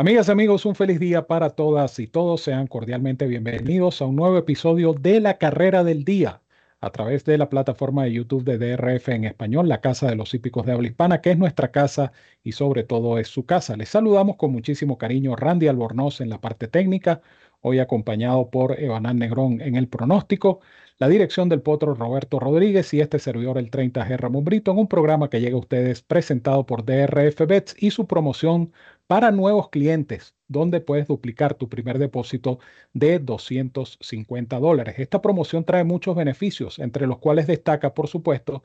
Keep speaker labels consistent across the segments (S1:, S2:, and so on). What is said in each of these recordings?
S1: Amigas amigos, un feliz día para todas y todos. Sean cordialmente bienvenidos a un nuevo episodio de La Carrera del Día a través de la plataforma de YouTube de DRF en español, la Casa de los Hípicos de Habla Hispana, que es nuestra casa y sobre todo es su casa. Les saludamos con muchísimo cariño Randy Albornoz en la parte técnica, hoy acompañado por Evanán Negrón en el pronóstico, la dirección del potro Roberto Rodríguez y este servidor el 30G Ramón Brito en un programa que llega a ustedes presentado por DRF Bets y su promoción para nuevos clientes, donde puedes duplicar tu primer depósito de 250 dólares. Esta promoción trae muchos beneficios, entre los cuales destaca, por supuesto,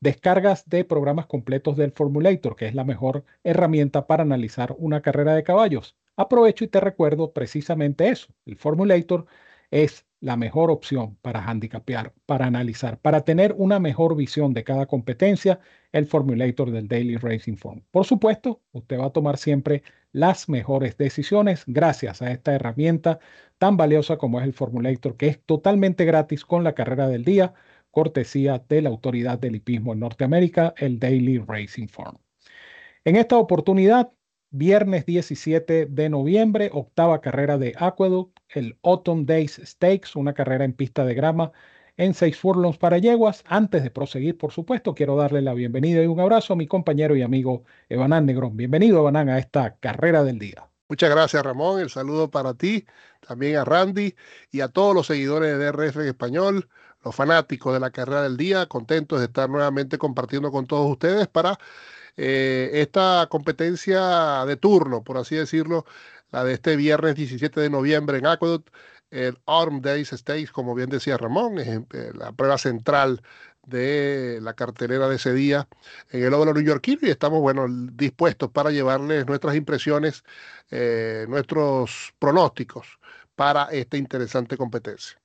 S1: descargas de programas completos del Formulator, que es la mejor herramienta para analizar una carrera de caballos. Aprovecho y te recuerdo precisamente eso. El Formulator es la mejor opción para handicapear, para analizar, para tener una mejor visión de cada competencia, el Formulator del Daily Racing Form. Por supuesto, usted va a tomar siempre las mejores decisiones gracias a esta herramienta tan valiosa como es el Formulator, que es totalmente gratis con la carrera del día, cortesía de la autoridad del hipismo en Norteamérica, el Daily Racing Form. En esta oportunidad Viernes 17 de noviembre, octava carrera de Aqueduct, el Autumn Days Stakes, una carrera en pista de grama en seis furlongs para yeguas. Antes de proseguir, por supuesto, quiero darle la bienvenida y un abrazo a mi compañero y amigo Evanán Negrón. Bienvenido, Evanán, a esta carrera del día.
S2: Muchas gracias, Ramón. El saludo para ti, también a Randy y a todos los seguidores de DRF en español, los fanáticos de la carrera del día, contentos de estar nuevamente compartiendo con todos ustedes para eh, esta competencia de turno, por así decirlo, la de este viernes 17 de noviembre en Aqueduct, el Autumn Days Stakes, como bien decía Ramón, es eh, la prueba central de la cartelera de ese día en el óvalo neoyorquino y estamos, bueno, dispuestos para llevarles nuestras impresiones, eh, nuestros pronósticos para esta interesante competencia.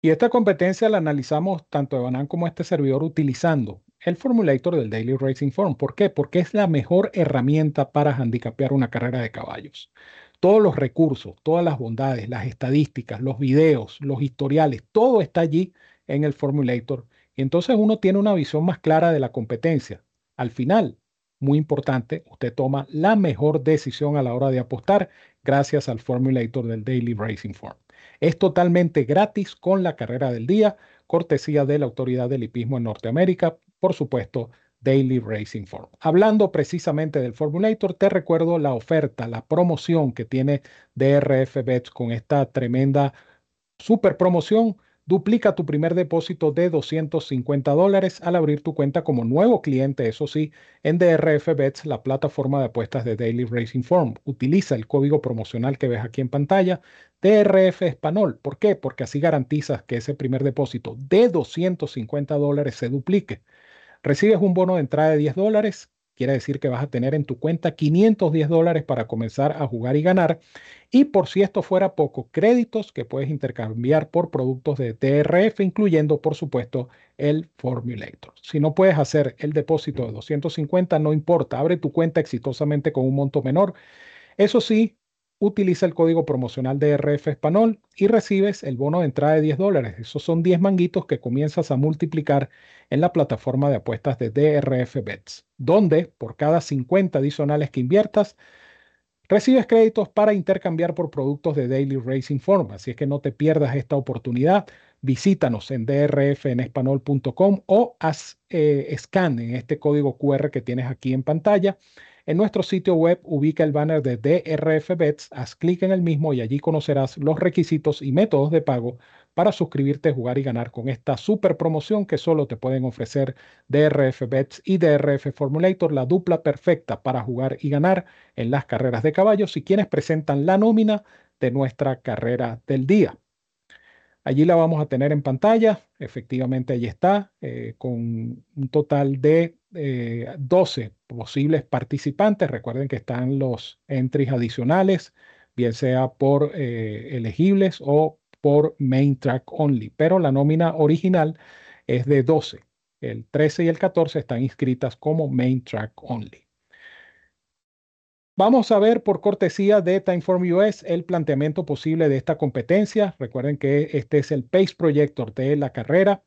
S1: Y esta competencia la analizamos tanto Evanán como este servidor utilizando el Formulator del Daily Racing Form. ¿Por qué? Porque es la mejor herramienta para handicapear una carrera de caballos. Todos los recursos, todas las bondades, las estadísticas, los videos, los historiales, todo está allí en el Formulator. Y entonces uno tiene una visión más clara de la competencia. Al final, muy importante, usted toma la mejor decisión a la hora de apostar gracias al Formulator del Daily Racing Form. Es totalmente gratis con la carrera del día, cortesía de la Autoridad del Hipismo en Norteamérica, por supuesto, Daily Racing Form. Hablando precisamente del Formulator, te recuerdo la oferta, la promoción que tiene DRF Bets con esta tremenda super promoción. Duplica tu primer depósito de 250 dólares al abrir tu cuenta como nuevo cliente, eso sí, en DRF Bets, la plataforma de apuestas de Daily Racing Form. Utiliza el código promocional que ves aquí en pantalla, DRF Español. ¿Por qué? Porque así garantizas que ese primer depósito de 250 dólares se duplique. Recibes un bono de entrada de 10 dólares, quiere decir que vas a tener en tu cuenta 510 dólares para comenzar a jugar y ganar. Y por si esto fuera poco, créditos que puedes intercambiar por productos de TRF, incluyendo por supuesto el Formulator. Si no puedes hacer el depósito de 250, no importa, abre tu cuenta exitosamente con un monto menor. Eso sí, utiliza el código promocional de RF Español y recibes el bono de entrada de 10 dólares. Esos son 10 manguitos que comienzas a multiplicar en la plataforma de apuestas de DRF Bets, donde por cada 50 adicionales que inviertas, recibes créditos para intercambiar por productos de Daily Racing Form. Así es que no te pierdas esta oportunidad. Visítanos en drfenespanol.com o haz eh, scan en este código QR que tienes aquí en pantalla en nuestro sitio web ubica el banner de DRF Bets, haz clic en el mismo y allí conocerás los requisitos y métodos de pago para suscribirte, jugar y ganar con esta super promoción que solo te pueden ofrecer DRF Bets y DRF Formulator, la dupla perfecta para jugar y ganar en las carreras de caballos y quienes presentan la nómina de nuestra carrera del día. Allí la vamos a tener en pantalla. Efectivamente, allí está, eh, con un total de 12 eh, posibles participantes. Recuerden que están los entries adicionales, bien sea por eh, elegibles o por main track only, pero la nómina original es de 12. El 13 y el 14 están inscritas como main track only. Vamos a ver por cortesía de Timeform US el planteamiento posible de esta competencia. Recuerden que este es el Pace Projector de la carrera.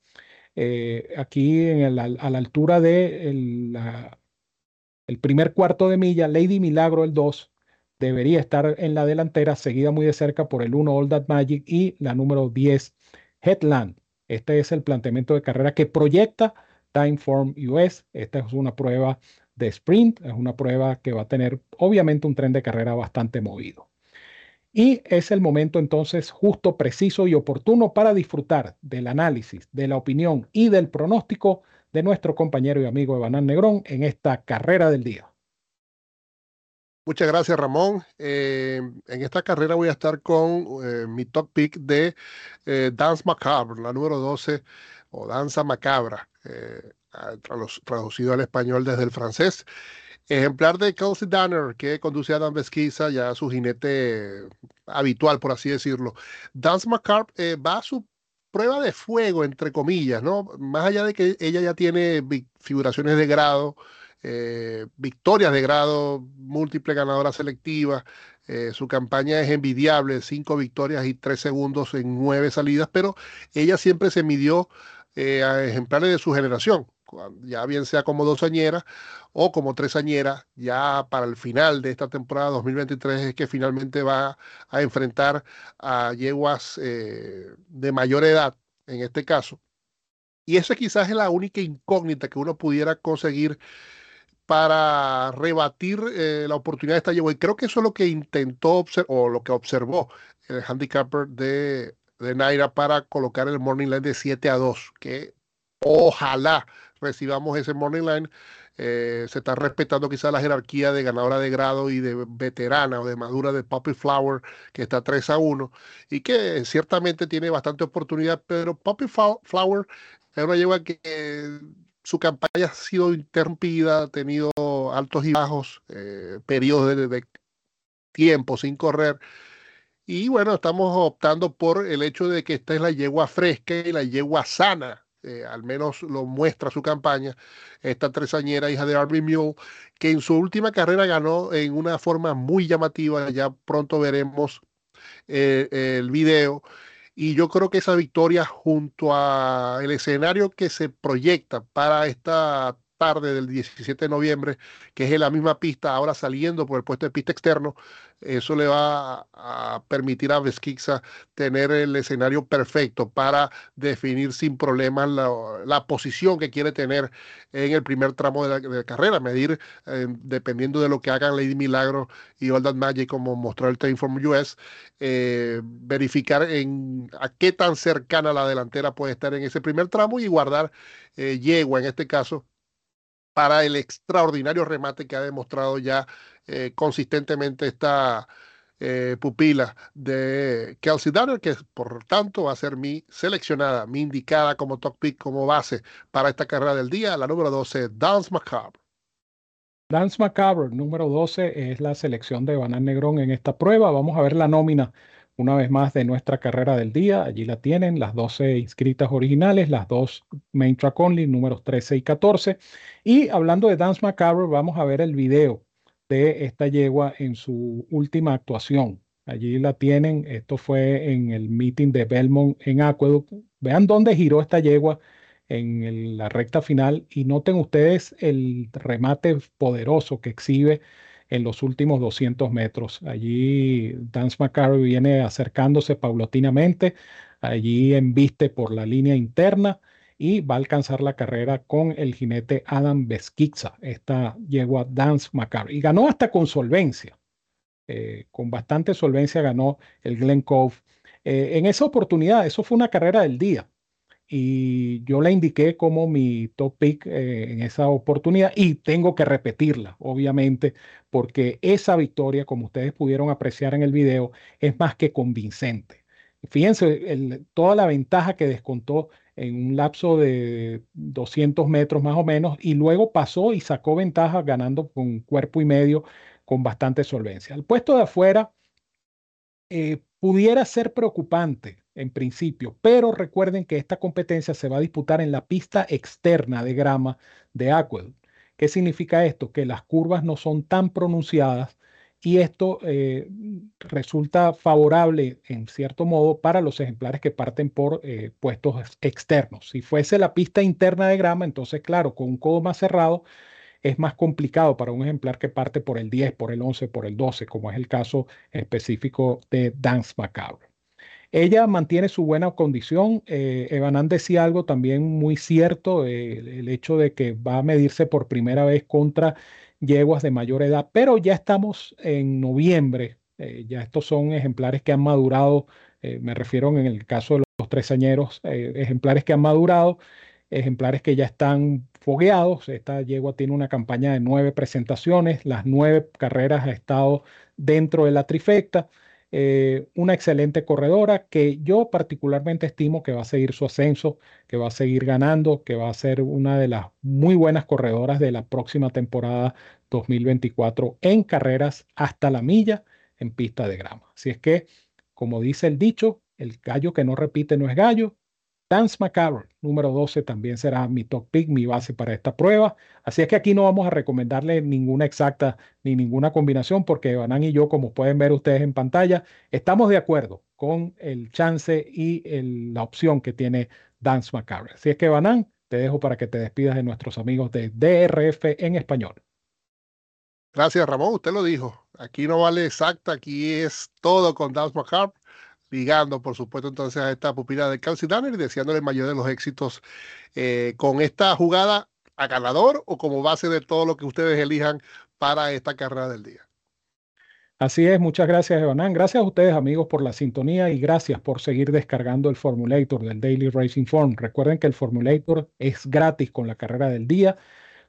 S1: Eh, aquí a la altura de el, primer cuarto de milla, Lady Milagro el 2 debería estar en la delantera, seguida muy de cerca por el 1 All That Magic y la número 10 Headland. Este es el planteamiento de carrera que proyecta Timeform US. Esta es una prueba de sprint, es una prueba que va a tener obviamente un tren de carrera bastante movido. Y es el momento entonces justo, preciso y oportuno para disfrutar del análisis, de la opinión y del pronóstico de nuestro compañero y amigo Evanán Negrón en esta carrera del día.
S2: Muchas gracias, Ramón. Eh, en esta carrera voy a estar con eh, mi top pick de eh, Macabre, la número 12, o Danza Macabra, traducido al español desde el francés. Ejemplar de Kelsey Danner, que conduce a Dan Besquiza, ya su jinete habitual, por así decirlo. Dance Macabre va a su prueba de fuego, entre comillas, ¿no? Más allá de que ella ya tiene figuraciones de grado, eh, victorias de grado, múltiple ganadora selectiva. Eh, su campaña es envidiable, cinco victorias y tres segundos en nueve salidas, pero ella siempre se midió eh, a ejemplares de su generación, ya bien sea como dosañera o como tresañera, ya para el final de esta temporada 2023 es que finalmente va a enfrentar a yeguas de mayor edad, en este caso. Y esa quizás es la única incógnita que uno pudiera conseguir para rebatir eh, la oportunidad de esta yegua. Y creo que eso es lo que intentó o lo que observó el handicapper de, de Naira para colocar el morning line de 7 a 2, que ojalá recibamos ese morning line. Eh, se está respetando quizás la jerarquía de ganadora de grado y de veterana o de madura de Poppy Flower, que está 3 a 1, y que ciertamente tiene bastante oportunidad, pero Poppy Flower es una yegua que su campaña ha sido interrumpida, ha tenido altos y bajos, eh, periodos de, tiempo sin correr. Y bueno, estamos optando por el hecho de que esta es la yegua fresca y la yegua sana. Eh, al menos lo muestra su campaña, esta tresañera hija de Arby Mule, que en su última carrera ganó en una forma muy llamativa, ya pronto veremos eh, el video, y yo creo que esa victoria junto a el escenario que se proyecta para esta tarde del 17 de noviembre, que es en la misma pista, ahora saliendo por el puesto de pista externo, eso le va a, permitir a Vesquiza tener el escenario perfecto para definir sin problemas la, posición que quiere tener en el primer tramo de la, carrera, medir eh, dependiendo de lo que hagan Lady Milagro y All That Magic, como mostró el Time US, eh, verificar en a qué tan cercana la delantera puede estar en ese primer tramo y guardar eh, yegua en este caso para el extraordinario remate que ha demostrado ya eh, consistentemente esta eh, pupila de Kelsey Danner, que por tanto va a ser mi seleccionada, mi indicada como top pick, como base para esta carrera del día, la número 12, Dance Macabre.
S1: Dance Macabre, número 12, es la selección de Banan Negrón en esta prueba. Vamos a ver la nómina una vez más de nuestra carrera del día. Allí la tienen, las 12 inscritas originales, las dos main track only, números 13 y 14. Y hablando de Dance Macabre, vamos a ver el video de esta yegua en su última actuación. Allí la tienen. Esto fue en el meeting de Belmont en Aqueduct. Vean dónde giró esta yegua en la recta final y noten ustedes el remate poderoso que exhibe en los últimos 200 metros. Allí Dance McCarry viene acercándose paulatinamente, allí embiste por la línea interna y va a alcanzar la carrera con el jinete Adam Beskixa, esta yegua Dance McCarry. Y ganó hasta con solvencia, eh, con bastante solvencia ganó el Glen Cove. Eh, en esa oportunidad, eso fue una carrera del día y yo la indiqué como mi top pick eh, en esa oportunidad y tengo que repetirla, obviamente, porque esa victoria, como ustedes pudieron apreciar en el video, es más que convincente. Fíjense toda la ventaja que descontó en un lapso de 200 metros más o menos y luego pasó y sacó ventaja ganando con cuerpo y medio con bastante solvencia. El puesto de afuera eh, pudiera ser preocupante en principio, pero recuerden que esta competencia se va a disputar en la pista externa de grama de Aqueduct. ¿Qué significa esto? Que las curvas no son tan pronunciadas y esto eh, resulta favorable en cierto modo para los ejemplares que parten por eh, puestos externos. Si fuese la pista interna de grama, entonces claro, con un codo más cerrado, es más complicado para un ejemplar que parte por el 10, por el 11, por el 12, como es el caso específico de Dance Macabre. Ella mantiene su buena condición. Eh, Evanán decía algo también muy cierto, eh, el hecho de que va a medirse por primera vez contra yeguas de mayor edad, pero ya estamos en noviembre, eh, ya estos son ejemplares que han madurado, eh, me refiero en el caso de los tresañeros, ejemplares que han madurado, ejemplares que ya están fogueados. Esta yegua tiene una campaña de nueve presentaciones, las nueve carreras ha estado dentro de la trifecta. Eh, una excelente corredora que yo particularmente estimo que va a seguir su ascenso, que va a seguir ganando, que va a ser una de las muy buenas corredoras de la próxima temporada 2024 en carreras hasta la milla en pista de grama. Así es que, como dice el dicho, el gallo que no repite no es gallo Dance Macabre, número 12, también será mi top pick, mi base para esta prueba. Así es que aquí no vamos a recomendarle ninguna exacta ni ninguna combinación, porque Banan y yo, como pueden ver ustedes en pantalla, estamos de acuerdo con el chance y la opción que tiene Dance Macabre. Así es que Banan, te dejo para que te despidas de nuestros amigos de DRF en español.
S2: Gracias, Ramón. Usted lo dijo. Aquí no vale exacta, aquí es todo con Dance Macabre ligando, por supuesto, entonces a esta pupila de Danner y deseándole el mayor de los éxitos eh, con esta jugada a ganador o como base de todo lo que ustedes elijan para esta carrera del día.
S1: Así es, muchas gracias, Evanán. Gracias a ustedes, amigos, por la sintonía y gracias por seguir descargando el Formulator del Daily Racing Form. Recuerden que el Formulator es gratis con la carrera del día.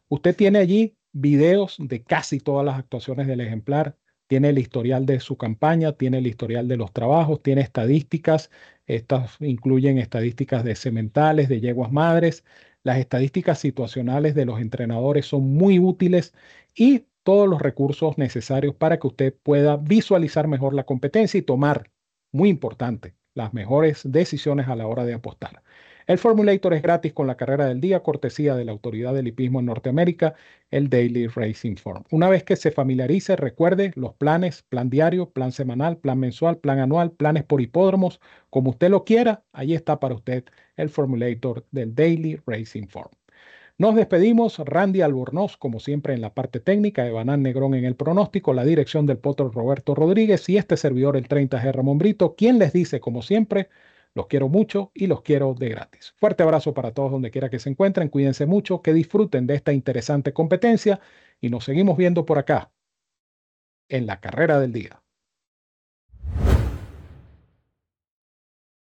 S1: Usted tiene allí videos de casi todas las actuaciones del ejemplar, tiene el historial de su campaña, tiene el historial de los trabajos, tiene estadísticas, estas incluyen estadísticas de sementales, de yeguas madres, las estadísticas situacionales de los entrenadores son muy útiles y todos los recursos necesarios para que usted pueda visualizar mejor la competencia y tomar, muy importante, las mejores decisiones a la hora de apostar. El Formulator es gratis con la carrera del día, cortesía de la Autoridad del Hipismo en Norteamérica, el Daily Racing Form. Una vez que se familiarice, recuerde los planes, plan diario, plan semanal, plan mensual, plan anual, planes por hipódromos, como usted lo quiera, ahí está para usted el Formulator del Daily Racing Form. Nos despedimos, Randy Albornoz, como siempre en la parte técnica, Evanán Negrón en el pronóstico, la dirección del potro Roberto Rodríguez y este servidor el 30G Ramón Brito, quien les dice, como siempre, los quiero mucho y los quiero de gratis. Fuerte abrazo para todos donde quiera que se encuentren. Cuídense mucho, que disfruten de esta interesante competencia y nos seguimos viendo por acá en la carrera del día.